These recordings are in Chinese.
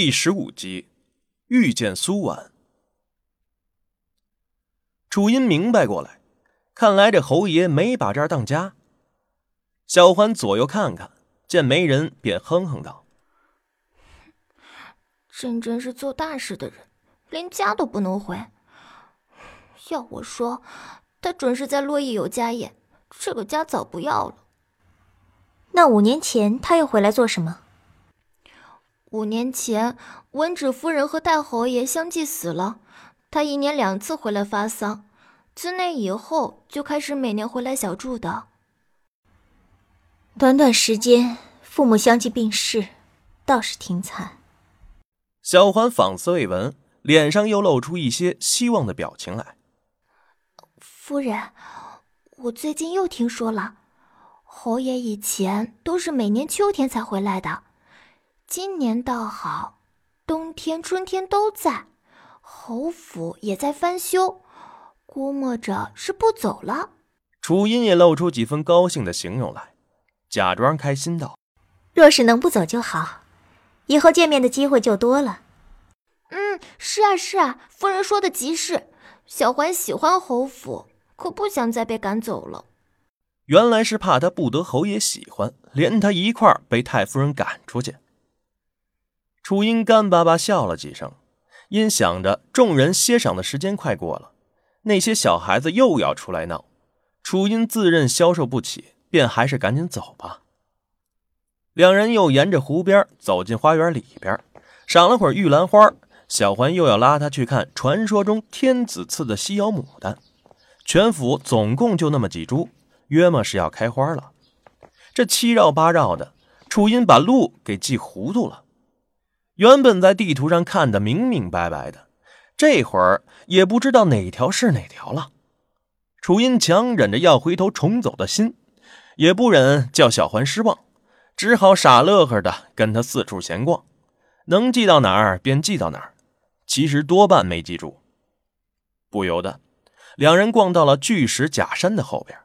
第十五集，遇见苏婉。楚音明白过来，看来这侯爷没把这儿当家。小欢左右看看，见没人，便哼哼道：“真真是做大事的人，连家都不能回。要我说，他准是在洛邑有家业，这个家早不要了。那五年前他又回来做什么？”五年前，文芷夫人和太侯爷相继死了，他一年两次回来发丧。自那以后，就开始每年回来小住的。短短时间，父母相继病逝，倒是挺惨。小环仿似未闻，脸上又露出一些希望的表情来。夫人，我最近又听说了，侯爷以前都是每年秋天才回来的。今年倒好，冬天、春天都在，侯府也在翻修，估摸着是不走了。楚音也露出几分高兴的形容来，假装开心道：“若是能不走就好，以后见面的机会就多了。”嗯，是啊，是啊，夫人说的极是。小环喜欢侯府，可不想再被赶走了。原来是怕他不得侯爷喜欢，连他一块儿被太夫人赶出去。楚音干巴巴笑了几声，因想着众人歇晌的时间快过了，那些小孩子又要出来闹，楚音自认消受不起，便还是赶紧走吧。两人又沿着湖边走进花园里边，赏了会儿玉兰花。小环又要拉他去看传说中天子赐的西瑶牡丹，全府总共就那么几株，约么是要开花了。这七绕八绕的，楚音把路给记糊涂了。原本在地图上看得明明白白的，这会儿也不知道哪条是哪条了。楚音强忍着要回头重走的心，也不忍叫小环失望，只好傻乐呵的跟他四处闲逛，能记到哪儿便记到哪儿。其实多半没记住。不由得，两人逛到了巨石假山的后边，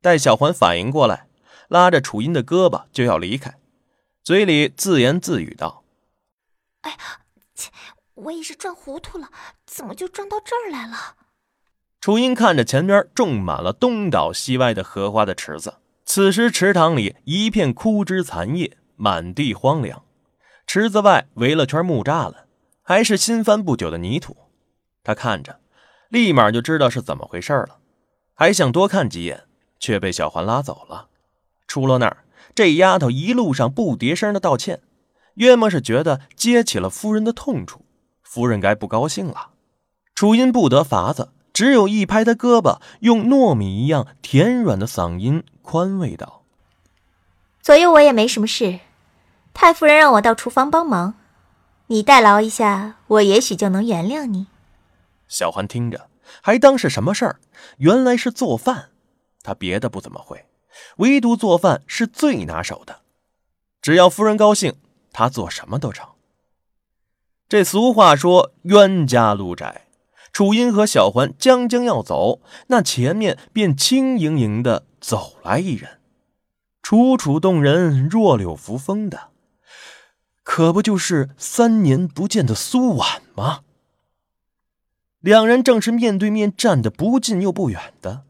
待小环反应过来，拉着楚音的胳膊就要离开，嘴里自言自语道。哎，切！我也是转糊涂了，怎么就转到这儿来了？楚音看着前边种满了东倒西歪的荷花的池子，此时池塘里一片枯枝残叶，满地荒凉。池子外围了圈木栅栏，还是新翻不久的泥土。他看着，立马就知道是怎么回事了，还想多看几眼，却被小环拉走了。出了那儿，这丫头一路上不迭声的道歉。约莫是觉得揭起了夫人的痛处，夫人该不高兴了。楚音不得法子，只有一拍他胳膊，用糯米一样甜软的嗓音宽慰道：“左右我也没什么事，太夫人让我到厨房帮忙，你代劳一下，我也许就能原谅你。”小环听着，还当是什么事儿，原来是做饭。他别的不怎么会，唯独做饭是最拿手的。只要夫人高兴。他做什么都成。这俗话说“冤家路窄”，楚音和小环将将要走，那前面便轻盈盈的走来一人，楚楚动人，弱柳扶风的，可不就是三年不见的苏婉吗？两人正是面对面站得不近又不远的，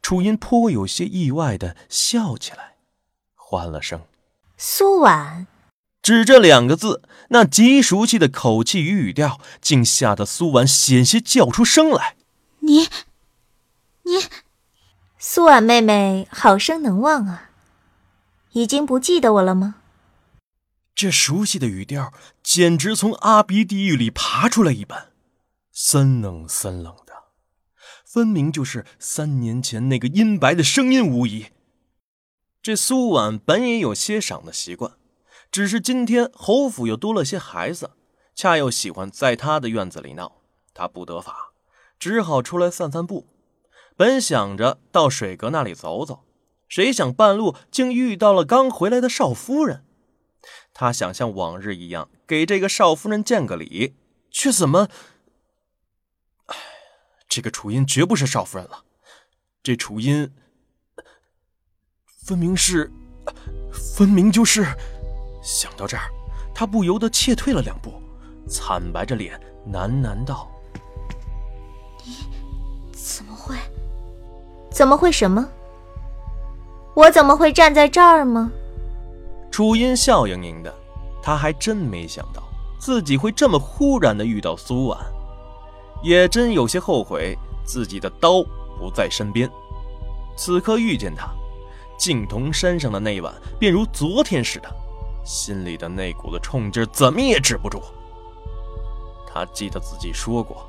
楚音颇有些意外的笑起来，唤了声：“苏婉。”只这两个字，那极熟悉的口气与语调，竟吓得苏婉险些叫出声来。你，你，苏婉妹妹好生能忘啊！已经不记得我了吗？这熟悉的语调，简直从阿鼻地狱里爬出来一般，森冷森冷的，分明就是三年前那个阴白的声音无疑。这苏婉本也有些赏的习惯。只是今天侯府又多了些孩子，恰又喜欢在他的院子里闹，他不得法，只好出来散散步。本想着到水阁那里走走，谁想半路竟遇到了刚回来的少夫人。他想像往日一样给这个少夫人见个礼，却怎么……哎，这个楚音绝不是少夫人了，这楚音分明是，分明就是。想到这儿，他不由得怯退了两步，惨白着脸喃喃道：“你怎么会？怎么会什么？我怎么会站在这儿吗？”楚音笑盈盈的，他还真没想到自己会这么忽然的遇到苏婉，也真有些后悔自己的刀不在身边。此刻遇见他，镜童山上的那晚便如昨天似的，心里的那股子冲劲怎么也止不住。他记得自己说过，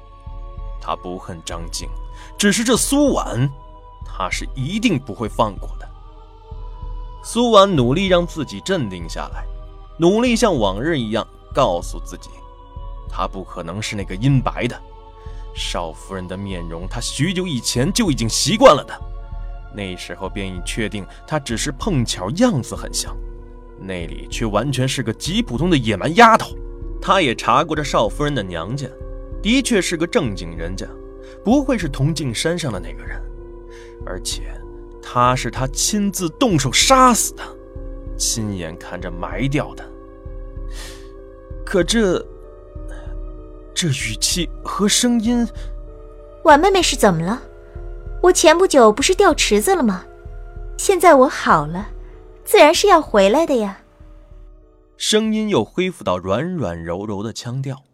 他不恨张静，只是这苏婉，他是一定不会放过的。苏婉努力让自己镇定下来，努力像往日一样告诉自己，他不可能是那个阴白的少夫人的面容，他许久以前就已经习惯了的，那时候便已确定他只是碰巧样子很像，那里却完全是个极普通的野蛮丫头。他也查过这少夫人的娘家，的确是个正经人家，不会是铜镜山上的那个人，而且。他是他亲自动手杀死的，亲眼看着埋掉的。可这这语气和声音，婉妹妹是怎么了？我前不久不是掉池子了吗？现在我好了，自然是要回来的呀。声音又恢复到软软柔柔的腔调，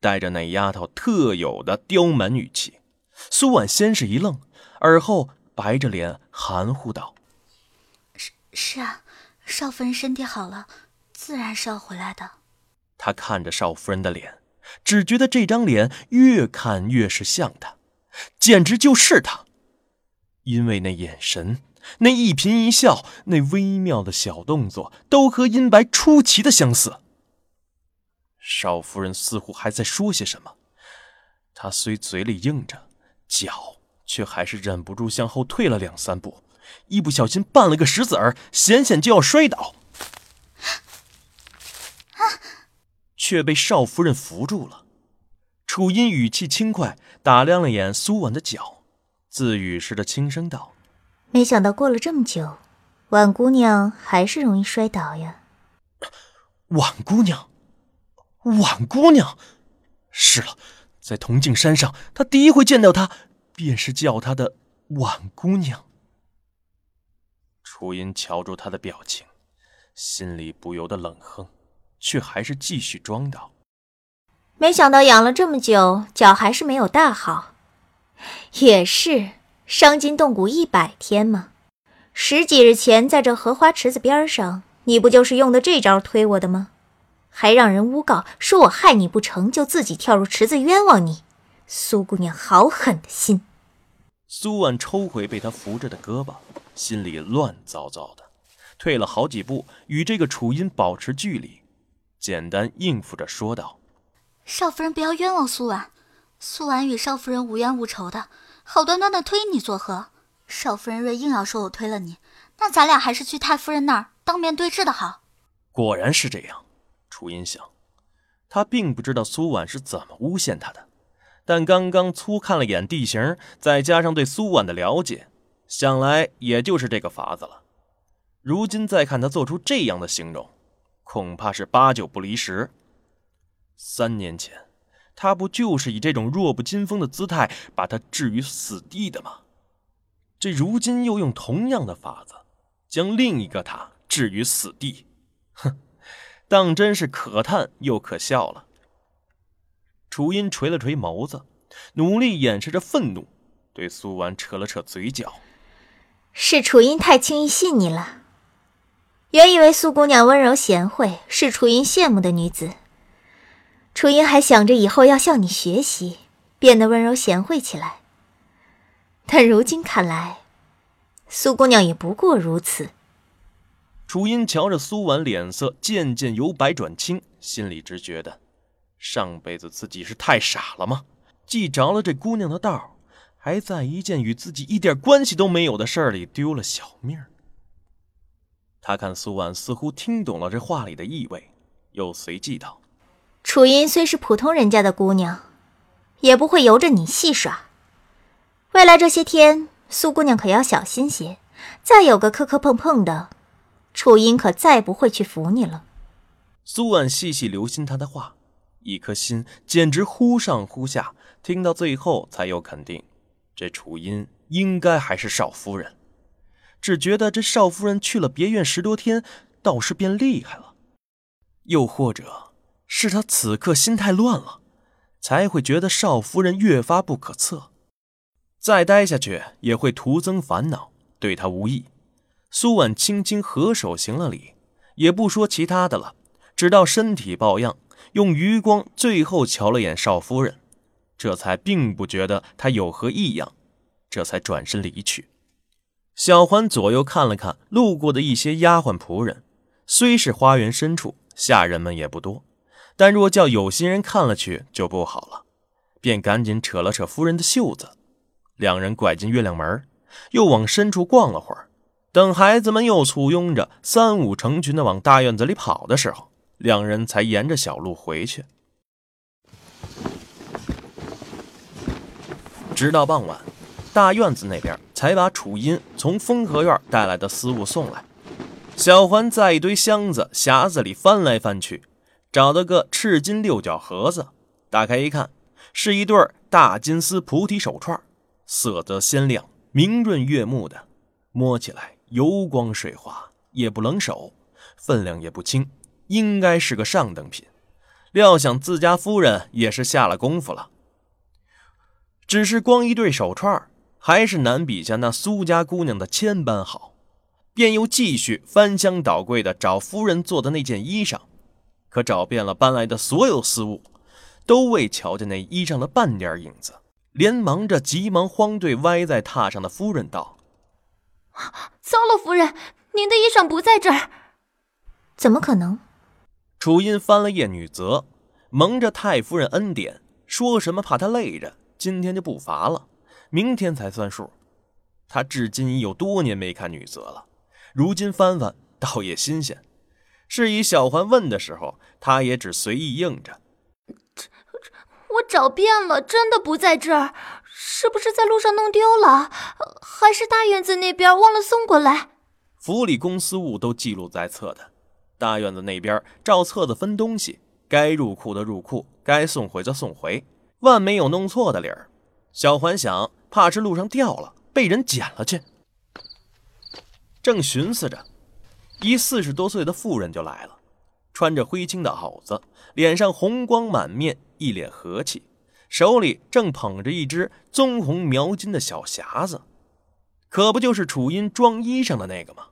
带着那丫头特有的刁蛮语气。苏婉先是一愣，而后。白着脸含糊道：“是是啊，少夫人身体好了，自然是要回来的。”他看着少夫人的脸，只觉得这张脸越看越是像她，简直就是她。因为那眼神，那一颦一笑，那微妙的小动作，都和阴白出奇的相似。少夫人似乎还在说些什么，她虽嘴里应着，脚。却还是忍不住向后退了两三步，一不小心绊了个石子儿，险险就要摔倒，却被少夫人扶住了。楚音语气轻快，打量了眼苏婉的脚，自语似的轻声道：“没想到过了这么久，婉姑娘还是容易摔倒呀。”婉姑娘，婉姑娘，是了，在铜镜山上，他第一回见到她。便是叫她的婉姑娘。楚音瞧住他的表情，心里不由得冷哼，却还是继续装道：“没想到养了这么久，脚还是没有大好。也是伤筋动骨一百天吗。十几日前在这荷花池子边上，你不就是用的这招推我的吗？还让人诬告说我害你不成就自己跳入池子冤枉你。苏姑娘好狠的心。”苏婉抽回被他扶着的胳膊，心里乱糟糟的，退了好几步，与这个楚音保持距离，简单应付着说道：“少夫人不要冤枉苏婉，苏婉与少夫人无冤无仇的，好端端的推你作何？少夫人若硬要说我推了你，那咱俩还是去太夫人那儿当面对质的好。”果然是这样，楚音想，他并不知道苏婉是怎么诬陷他的。但刚刚粗看了眼地形，再加上对苏婉的了解，想来也就是这个法子了。如今再看他做出这样的形容，恐怕是八九不离十。三年前，他不就是以这种弱不禁风的姿态把他置于死地的吗？这如今又用同样的法子，将另一个他置于死地，哼，当真是可叹又可笑了。楚音垂了垂眸子，努力掩饰着愤怒，对苏婉扯了扯嘴角：“是楚音太轻易信你了。原以为苏姑娘温柔贤惠，是楚音羡慕的女子。楚音还想着以后要向你学习，变得温柔贤惠起来。但如今看来，苏姑娘也不过如此。”楚音瞧着苏婉脸色渐渐由白转青，心里只觉得。上辈子自己是太傻了吗？既着了这姑娘的道，还在一件与自己一点关系都没有的事儿里丢了小命。他看苏婉似乎听懂了这话里的意味，又随即道：“楚音虽是普通人家的姑娘，也不会由着你戏耍。未来这些天，苏姑娘可要小心些。再有个磕磕碰碰的，楚音可再不会去扶你了。”苏婉细细留心他的话，一颗心简直忽上忽下。听到最后，才有肯定，这楚音应该还是少夫人。只觉得这少夫人去了别院十多天，倒是变厉害了。又或者是他此刻心太乱了，才会觉得少夫人越发不可测。再待下去也会徒增烦恼，对他无益。苏婉轻轻合手行了礼，也不说其他的了，直到身体抱恙，用余光最后瞧了眼少夫人，这才并不觉得她有何异样，这才转身离去。小环左右看了看路过的一些丫鬟仆人，虽是花园深处，下人们也不多，但若叫有心人看了去就不好了，便赶紧扯了扯夫人的袖子。两人拐进月亮门，又往深处逛了会儿。等孩子们又簇拥着三五成群的往大院子里跑的时候，两人才沿着小路回去。直到傍晚，大院子那边才把楚音从风和院带来的私物送来。小环在一堆箱子、匣子里翻来翻去，找到个赤金六角盒子，打开一看，是一对大金丝菩提手串。色泽鲜亮、明润悦目的，摸起来油光水滑，也不冷手，分量也不轻，应该是个上等品。料想自家夫人也是下了功夫了。只是光一对手串，还是难比下那苏家姑娘的千般好。便又继续翻箱倒柜的找夫人做的那件衣裳，可找遍了搬来的所有私物，都未瞧见那衣裳的半点影子。连忙着，急忙慌对歪在榻上的夫人道：“糟了，夫人，您的衣裳不在这儿。怎么可能？”楚音翻了页女则，蒙着太夫人恩典，说什么怕她累着，今天就不罚了，明天才算数。他至今已有多年没看女则了，如今翻翻，倒也新鲜。是以小环问的时候，他也只随意应着。我找遍了，真的不在这儿，是不是在路上弄丢了？还是大院子那边忘了送过来？府里公司务都记录在册的，大院子那边照册子分东西，该入库的入库，该送回的送回，万没有弄错的理儿。小环想，怕是路上掉了，被人捡了去。正寻思着，一四十多岁的妇人就来了，穿着灰青的袄子，脸上红光满面。一脸和气，手里正捧着一只棕红描金的小匣子，可不就是楚音装衣裳的那个吗？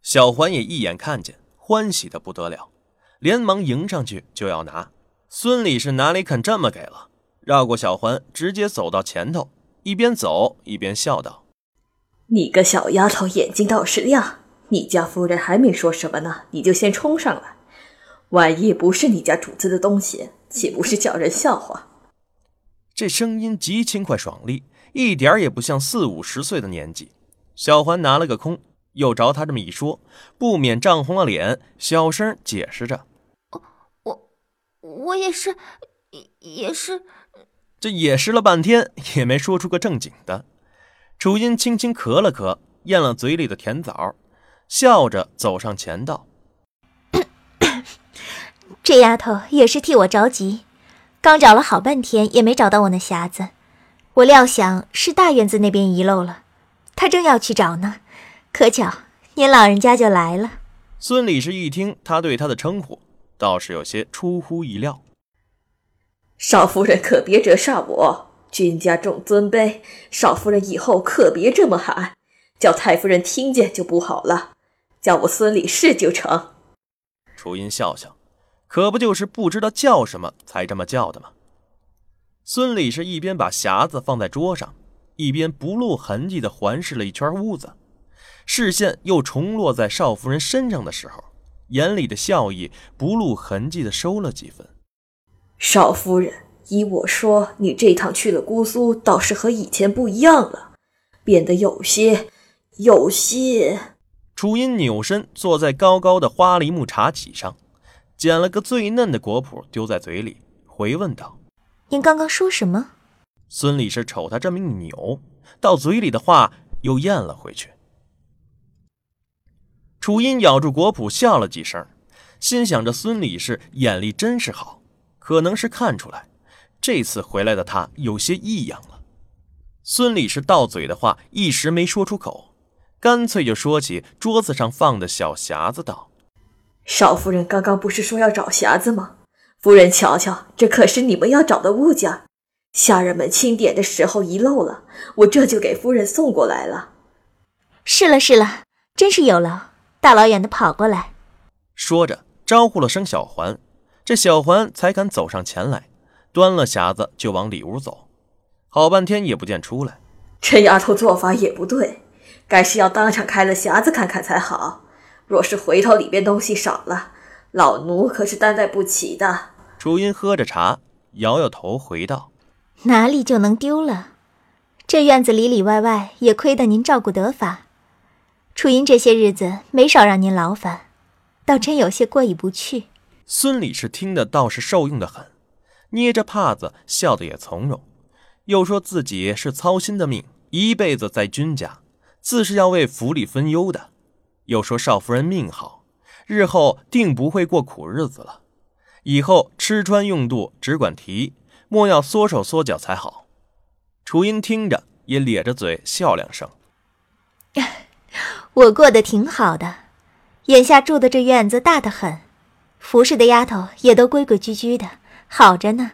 小环也一眼看见，欢喜的不得了，连忙迎上去就要拿。孙李是哪里肯这么给了？绕过小环，直接走到前头，一边走一边笑道：“你个小丫头，眼睛倒是亮！你家夫人还没说什么呢，你就先冲上来，万一不是你家主子的东西。”岂不是叫人笑话？这声音极轻快爽利，一点也不像四五十岁的年纪。小环拿了个空，又着他这么一说，不免涨红了脸，小声解释着：“我，我也是，也是。”这也是了半天，也没说出个正经的。楚音轻轻咳了咳，咽了嘴里的甜枣，笑着走上前道。这丫头也是替我着急，刚找了好半天也没找到我那匣子，我料想是大院子那边遗漏了，她正要去找呢，可巧您老人家就来了。孙理事一听他对她的称呼，倒是有些出乎意料。少夫人可别折煞我，君家重尊卑，少夫人以后可别这么喊，叫太夫人听见就不好了，叫我孙李氏就成。楚音笑笑。可不就是不知道叫什么才这么叫的吗？孙李是一边把匣子放在桌上，一边不露痕迹地环视了一圈屋子，视线又重落在少夫人身上的时候，眼里的笑意不露痕迹地收了几分。少夫人，依我说，你这趟去了姑苏，倒是和以前不一样了，变得有些，有些。楚音扭身坐在高高的花梨木茶几上。捡了个最嫩的果脯，丢在嘴里，回问道：“您刚刚说什么？”孙李是瞅他这么一扭，到嘴里的话又咽了回去。楚音咬住果脯，笑了几声，心想着孙李氏眼力真是好，可能是看出来这次回来的他有些异样了。孙李氏到嘴的话一时没说出口，干脆就说起桌子上放的小匣子道：“少夫人刚刚不是说要找匣子吗？夫人瞧瞧，这可是你们要找的物件。下人们清点的时候遗漏了，我这就给夫人送过来了。”是了是了，真是有劳，大老远的跑过来。说着。招呼了声小环，这小环才敢走上前来，端了匣子就往里屋走，好半天也不见出来。这丫头做法也不对，该是要当场开了匣子看看才好。若是回头里边东西少了，老奴可是担待不起的。楚音喝着茶，摇摇头回道：“哪里就能丢了？这院子里里外外也亏得您照顾得法。楚音这些日子没少让您劳烦。”倒真有些过意不去。孙李氏听得倒是受用的很，捏着帕子笑得也从容，又说自己是操心的命，一辈子在君家，自是要为府里分忧的。又说少夫人命好，日后定不会过苦日子了，以后吃穿用度只管提，莫要缩手缩脚才好。楚音听着也咧着嘴笑两声，我过得挺好的。眼下住的这院子大得很，服侍的丫头也都规规矩矩的，好着呢。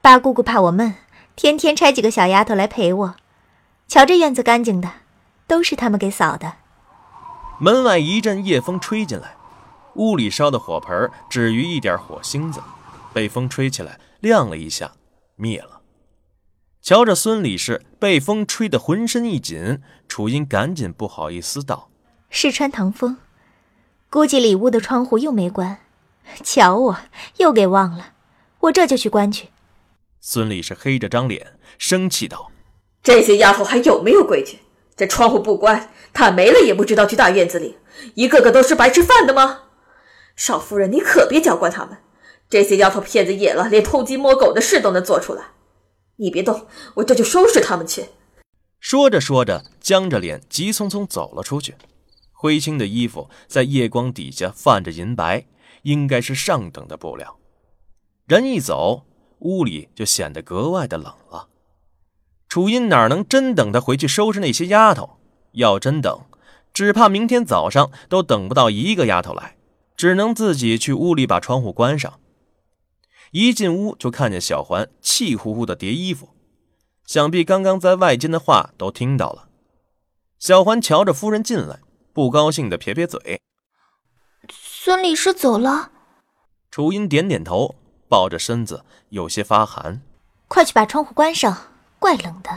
八姑姑怕我闷，天天差几个小丫头来陪我。瞧这院子干净的，都是他们给扫的。门外一阵夜风吹进来，屋里烧的火盆只余一点火星子，被风吹起来亮了一下，灭了。瞧着孙李氏被风吹得浑身一紧，楚音赶紧不好意思道：“是穿堂风。”估计里屋的窗户又没关，瞧我又给忘了，我这就去关去。孙李氏黑着张脸，生气道：“这些丫头还有没有规矩？这窗户不关，她没了也不知道去大院子里，一个个都是白吃饭的吗？少夫人，你可别娇惯他们，这些丫头片子野了，连偷鸡摸狗的事都能做出来。你别动，我这就收拾他们去。”说着说着，僵着脸，急匆匆走了出去。灰青的衣服在夜光底下泛着银白，应该是上等的布料。人一走，屋里就显得格外的冷了。楚音哪能真等他回去收拾那些丫头？要真等，只怕明天早上都等不到一个丫头来，只能自己去屋里把窗户关上。一进屋就看见小环气呼呼的叠衣服，想必刚刚在外间的话都听到了。小环瞧着夫人进来。不高兴的撇撇嘴，孙理事走了。楚音点点头，抱着身子有些发寒。快去把窗户关上，怪冷的。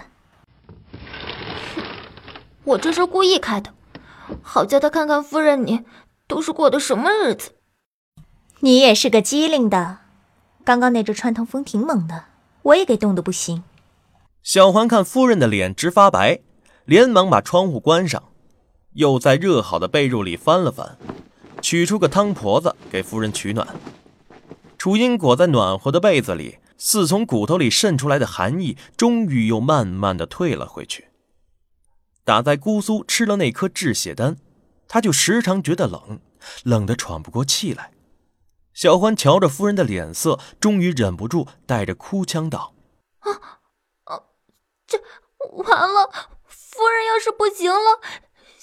我这是故意开的，好叫他看看夫人你都是过的什么日子。你也是个机灵的，刚刚那只穿堂风挺猛的，我也给冻得不行。小环看夫人的脸直发白，连忙把窗户关上。又在热好的被褥里翻了翻，取出个汤婆子给夫人取暖。楚音裹在暖和的被子里，似从骨头里渗出来的寒意，终于又慢慢的退了回去。打在姑苏吃了那颗治血丹，他就时常觉得冷，冷得喘不过气来。小欢瞧着夫人的脸色，终于忍不住带着哭腔道：“啊啊，这完了！夫人要是不行了。”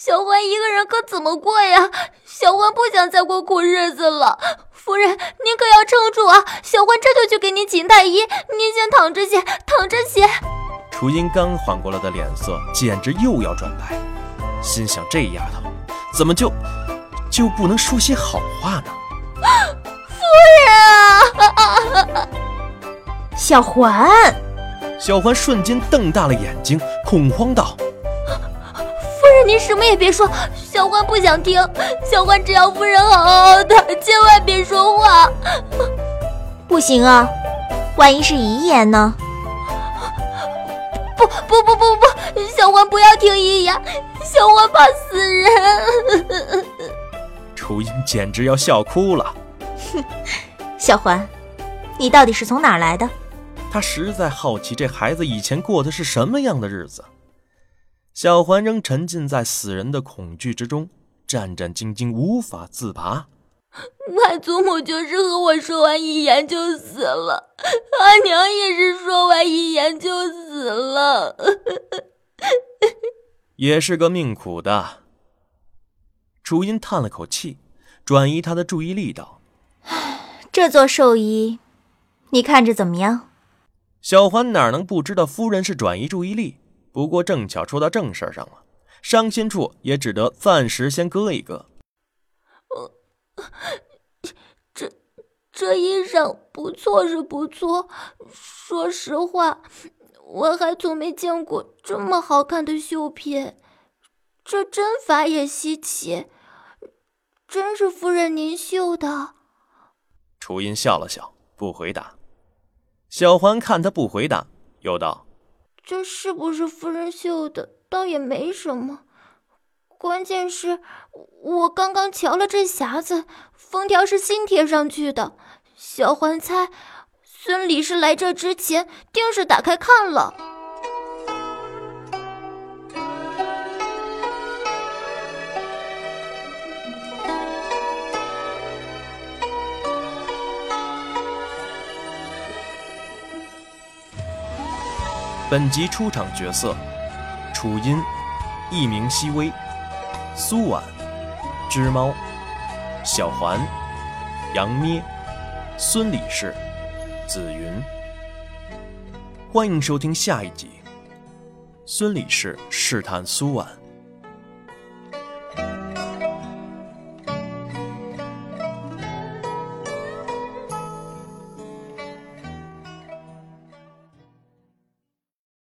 小欢一个人可怎么过呀？小欢不想再过苦日子了。夫人，您可要撑住啊！小欢这就去给您请太医，您先躺着些，躺着些。楚音刚缓过来的脸色简直又要转白，心想这丫头怎么就就不能说些好话呢？夫人啊！小环，小环瞬间瞪大了眼睛，恐慌道。您什么也别说，小欢不想听。小欢只要夫人好好的，千万别说话。不行啊，万一是遗言呢？不不不不不，小欢不要听遗言，小欢怕死人。楚音简直要笑哭了。哼，小欢，你到底是从哪儿来的？他实在好奇这孩子以前过的是什么样的日子。小环仍沉浸在死人的恐惧之中，战战兢兢，无法自拔。外祖母就是和我说完一言就死了，阿娘也是说完一言就死了，也是个命苦的。楚音叹了口气，转移他的注意力道：“这座寿衣，你看着怎么样？”小环哪能不知道夫人是转移注意力？不过正巧说到正事上了，伤心处也只得暂时先搁一搁。这这衣裳不错是不错，说实话，我还从没见过这么好看的绣品，这针法也稀奇，真是夫人您绣的。楚音笑了笑，不回答。小环看他不回答，又道：“这是不是夫人绣的，倒也没什么。”关键是，我刚刚瞧了这匣子，封条是新贴上去的。小环猜，孙李是来这之前定是打开看了。本集出场角色：楚音，艺名西微。苏婉、织猫、小环、杨咩、孙李氏、紫云。欢迎收听下一集。孙李氏试探苏婉。